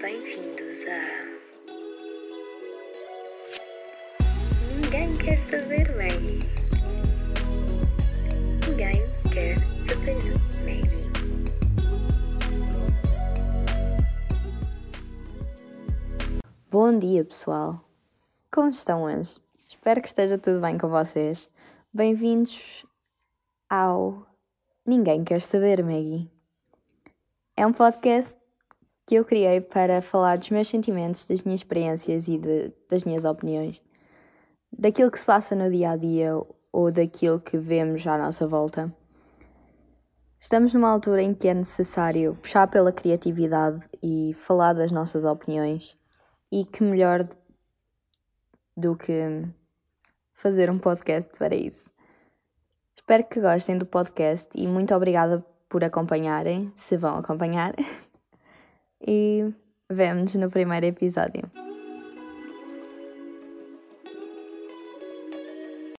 Bem-vindos a. Ninguém quer saber, Maggie. Ninguém quer saber, Maggie. Bom dia, pessoal. Como estão hoje? Espero que esteja tudo bem com vocês. Bem-vindos ao Ninguém Quer Saber, Maggie. É um podcast que eu criei para falar dos meus sentimentos, das minhas experiências e de, das minhas opiniões, daquilo que se passa no dia a dia ou daquilo que vemos à nossa volta. Estamos numa altura em que é necessário puxar pela criatividade e falar das nossas opiniões, e que melhor do que fazer um podcast para isso. Espero que gostem do podcast e muito obrigada por acompanharem, se vão acompanhar. e vemo-nos no primeiro episódio.